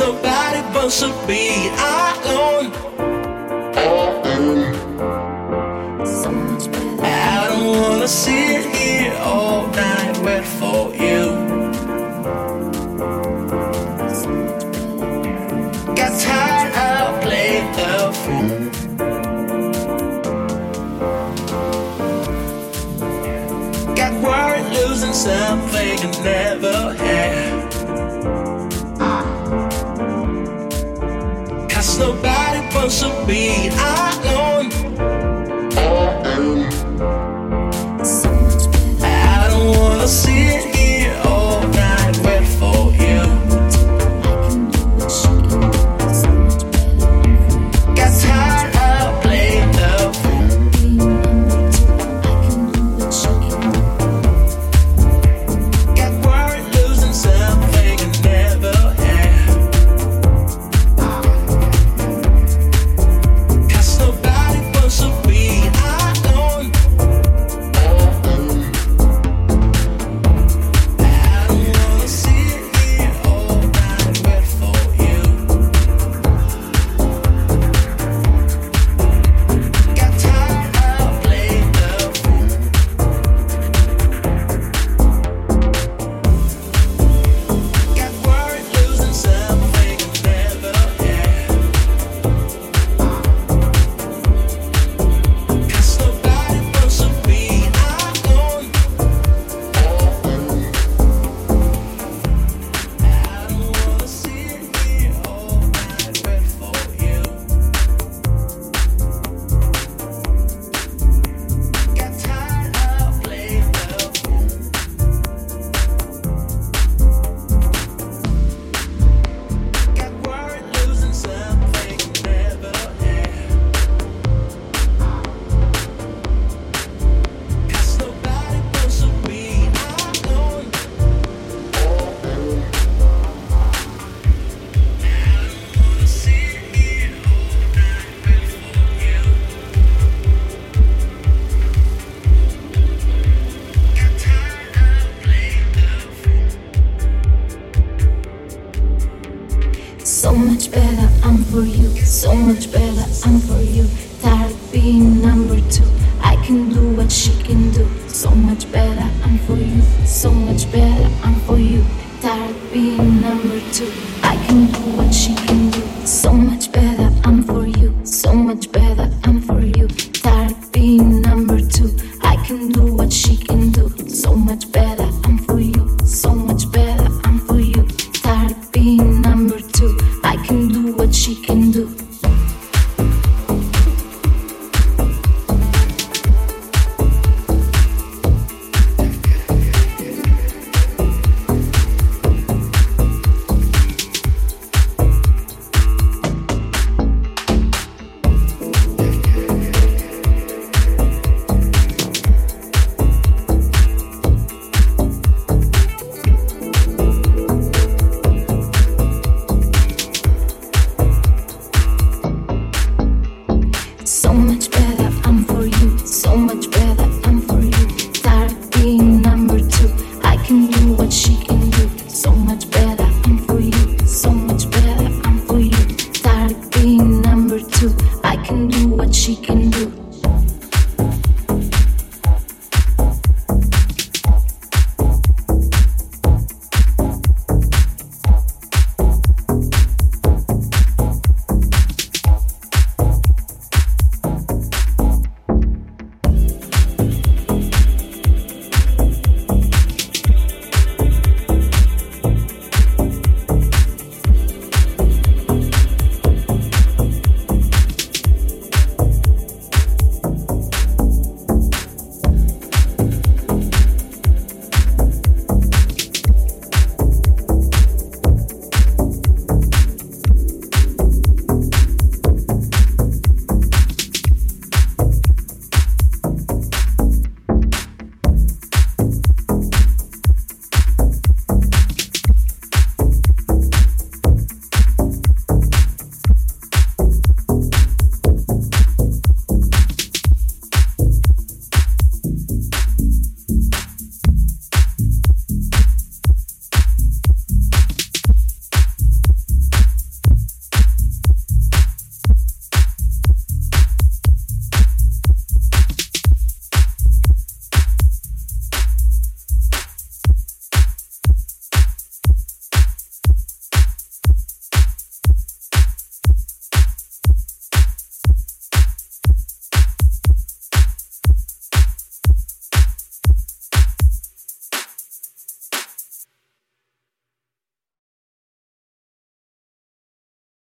nobody but to be alone. I don't wanna sit here all night waiting for you. Got tired of playing the fool. Got worried losing something I never had. nobody supposed to be. I